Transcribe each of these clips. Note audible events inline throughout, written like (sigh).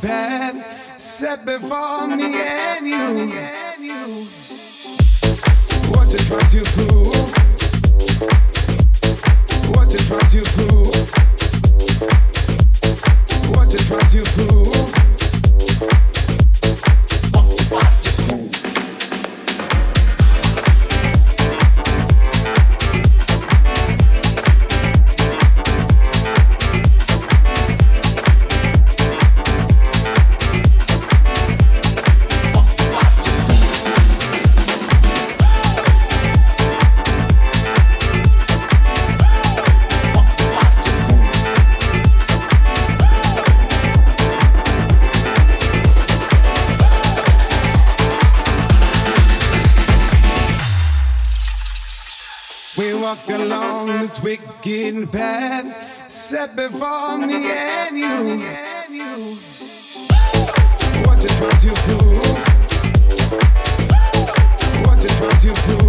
path set before me and you. What you try to prove? What you try to prove? What you try to prove? getting bad. Set before me and you. What you trying to do? What you trying to do?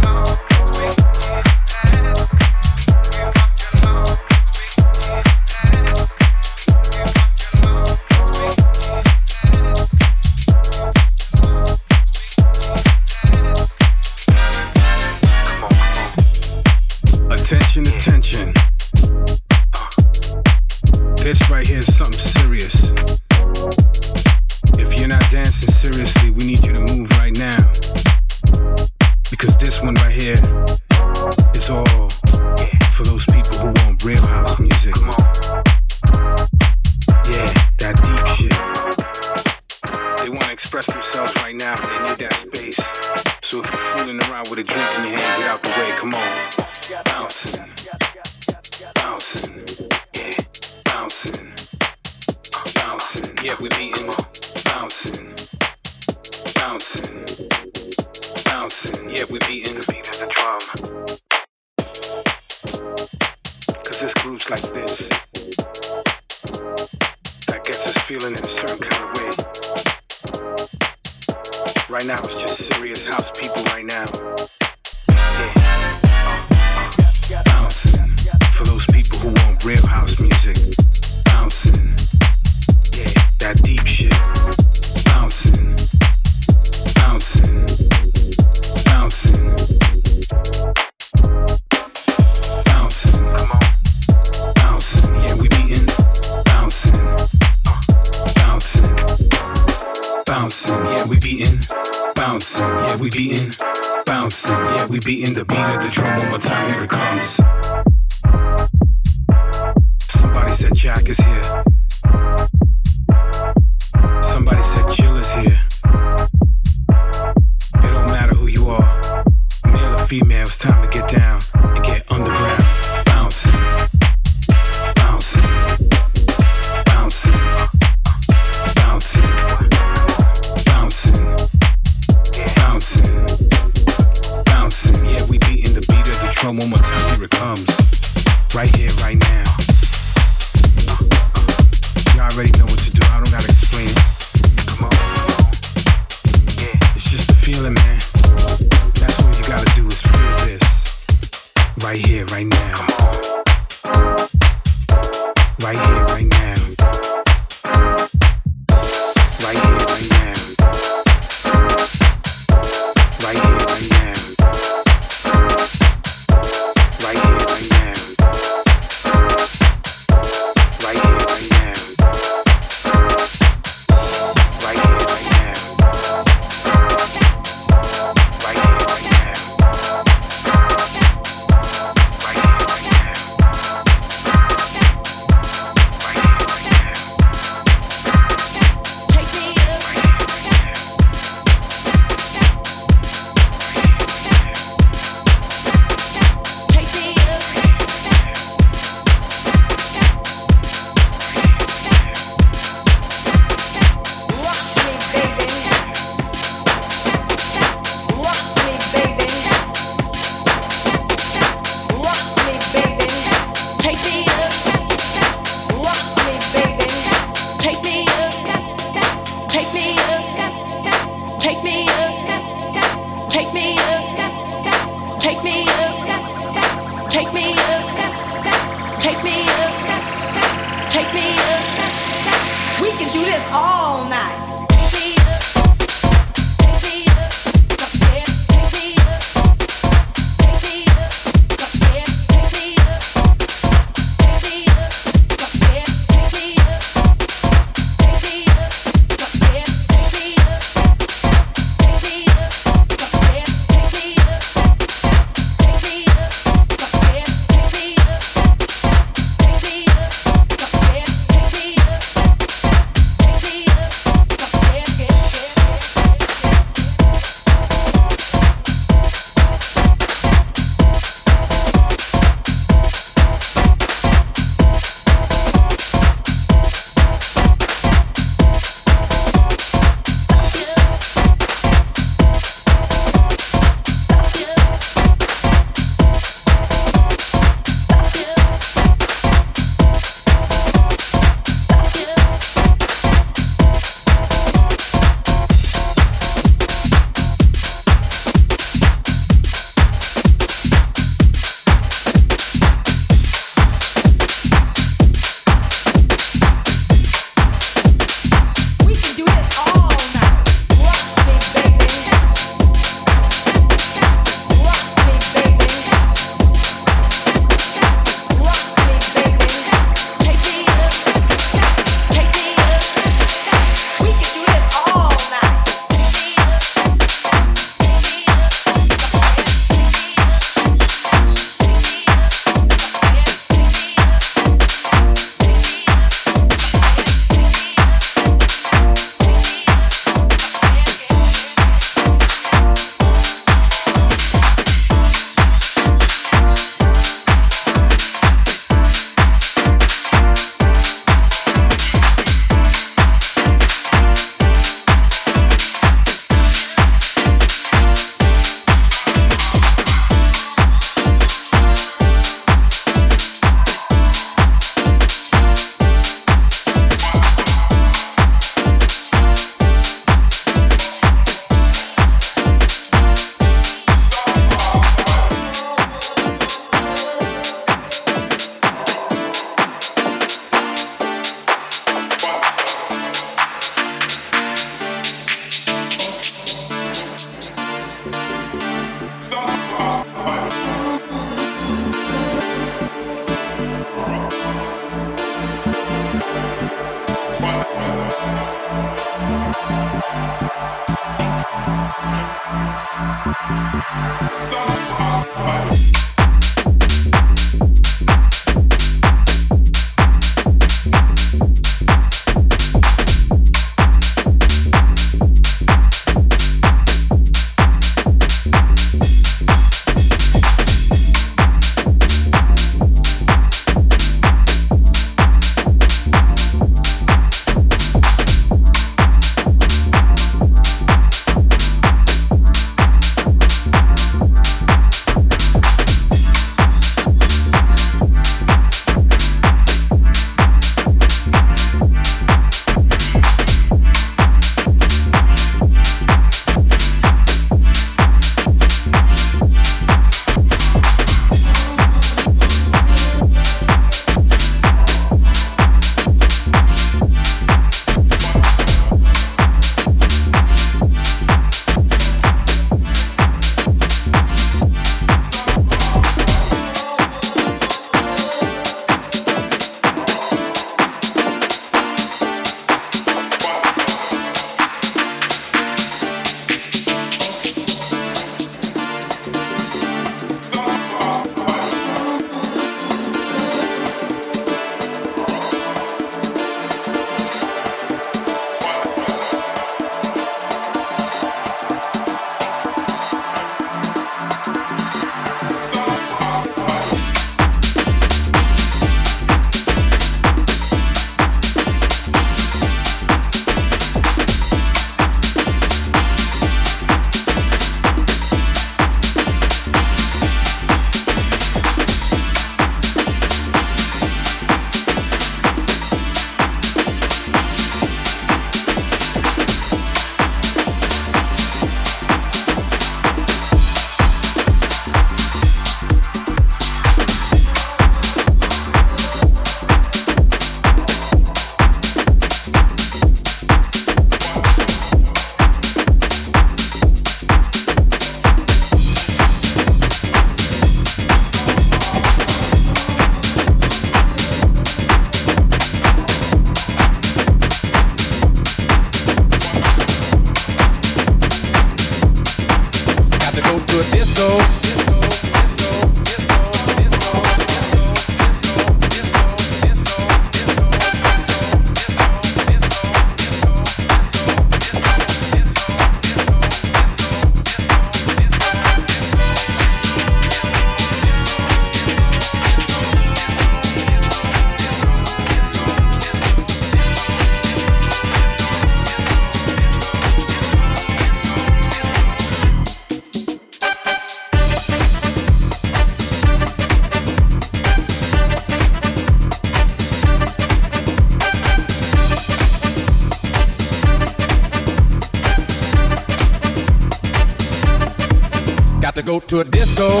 To go to a disco.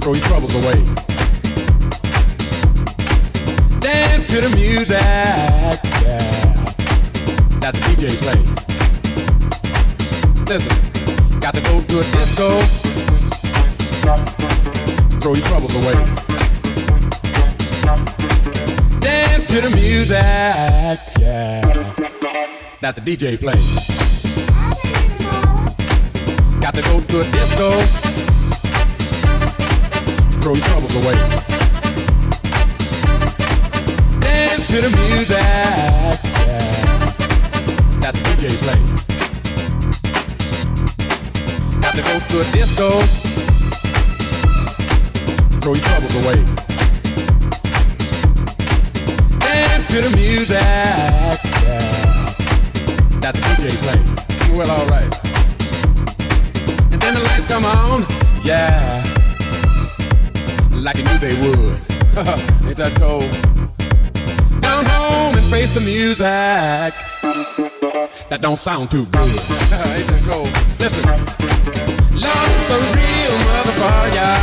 Throw your troubles away. Dance to the music, yeah, that the DJ plays. Listen, got to go to a disco. Throw your troubles away. Dance to the music, yeah, that the DJ plays. Got to go to a disco. Throw your troubles away. Dance to the music. Yeah. That the DJ plays. Got to go to a disco. Throw your troubles away. Dance to the music. Yeah. That the DJ plays. Well, alright the lights come on, yeah, like you knew they would. (laughs) Ain't that cold? Down home and face the music. That don't sound too good. (laughs) Ain't that cold? Listen, love's a real motherfucker.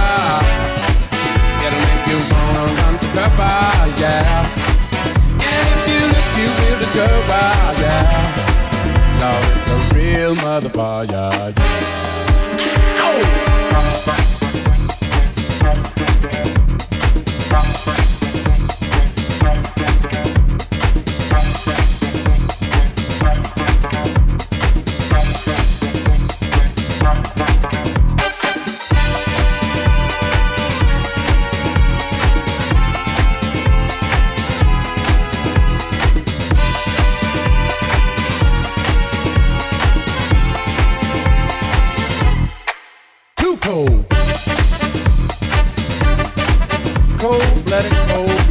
It'll make you wanna run for cover, yeah. And if you look, you will discover, yeah. Love is a real motherfucker, yeah. Oh!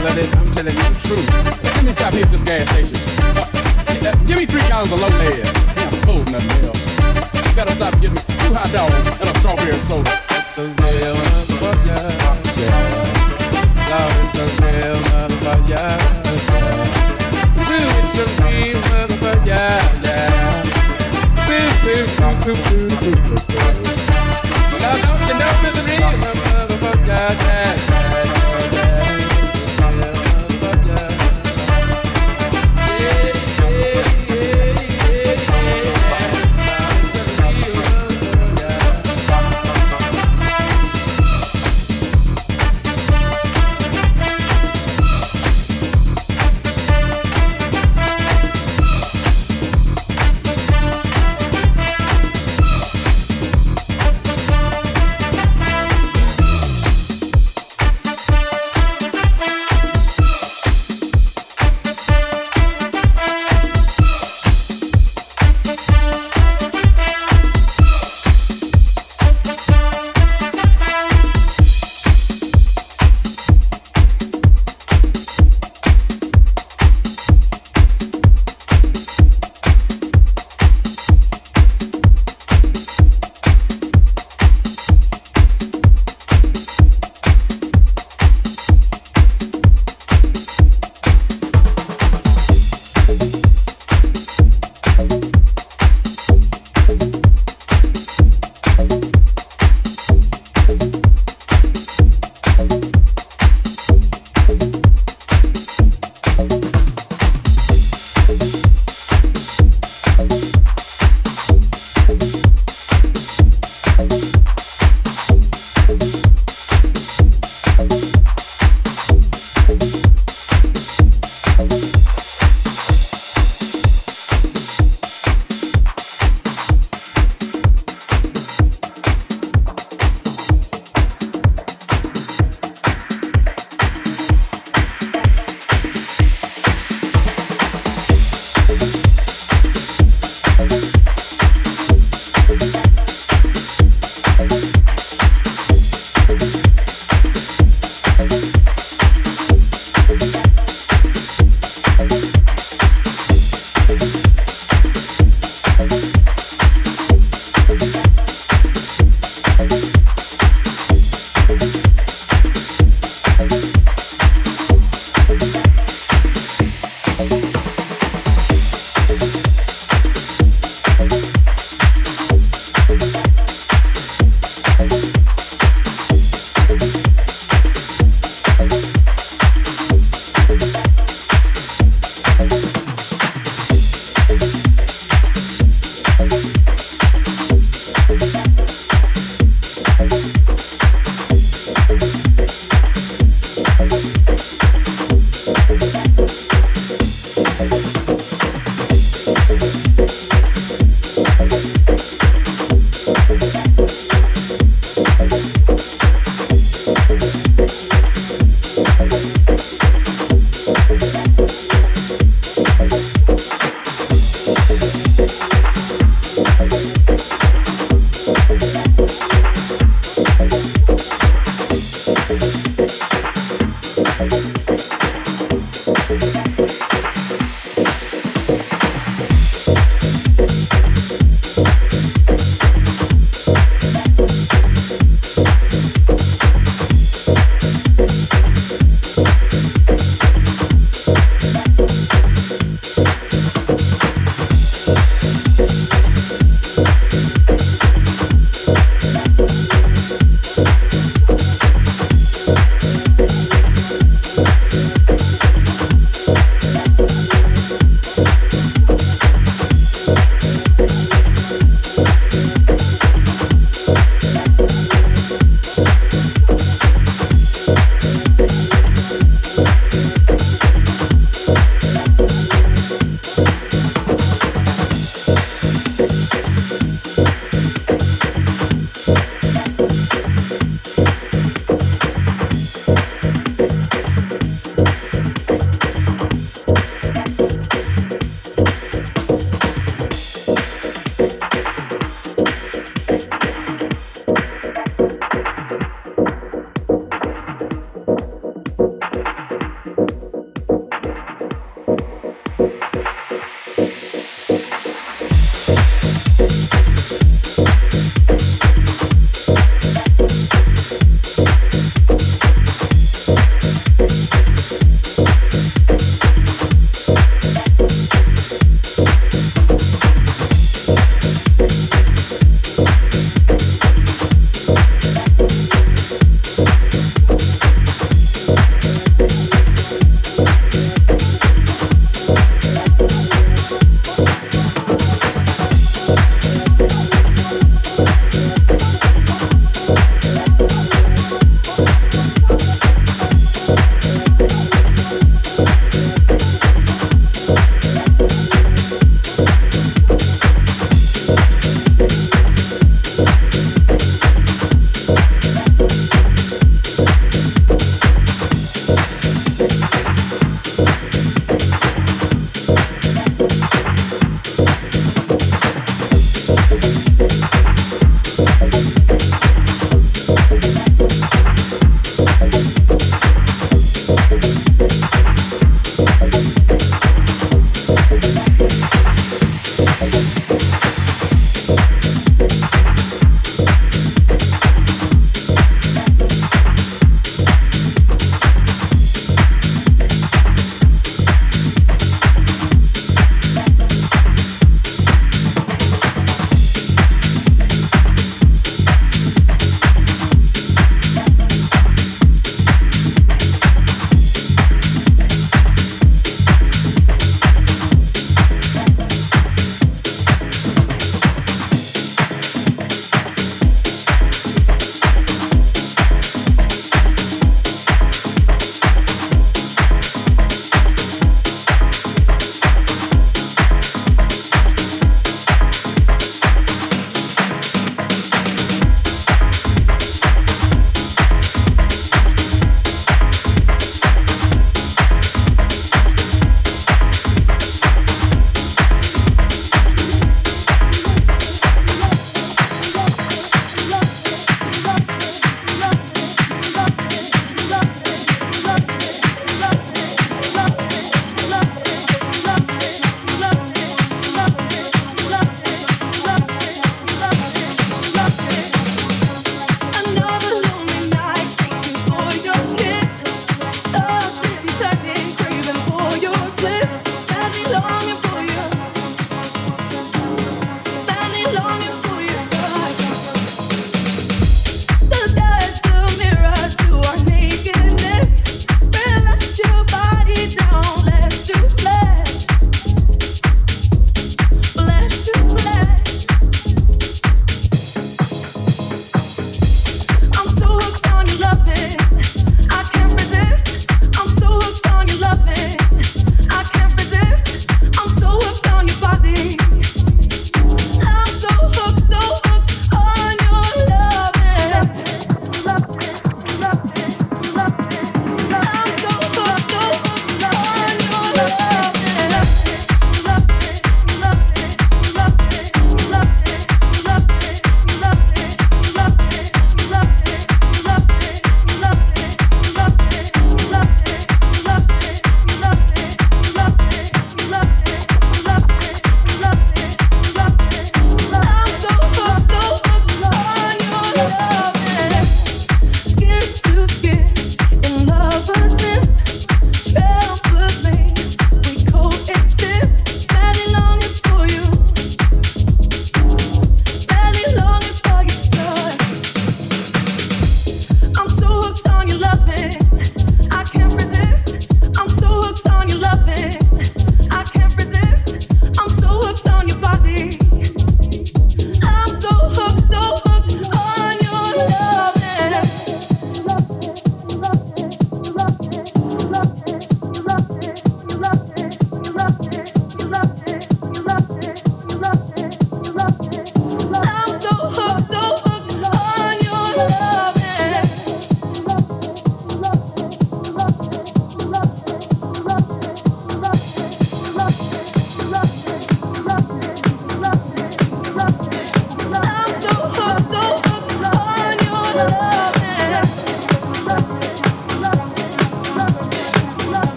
Cold-blooded. I'm telling you the truth. Let me stop here at this gas station. Uh, give me three gallons of low lead. Can't afford nothing else. You better stop and me two hot dogs and a strawberry soda. It's a real motherfucker. Yeah. Lord, it's a real motherfucker. Yeah. Ooh, it's a real motherfucker. Yeah. Boo, boo, boo, boo, boo, boo, boo. Now don't you know it's a real motherfucker? Yeah,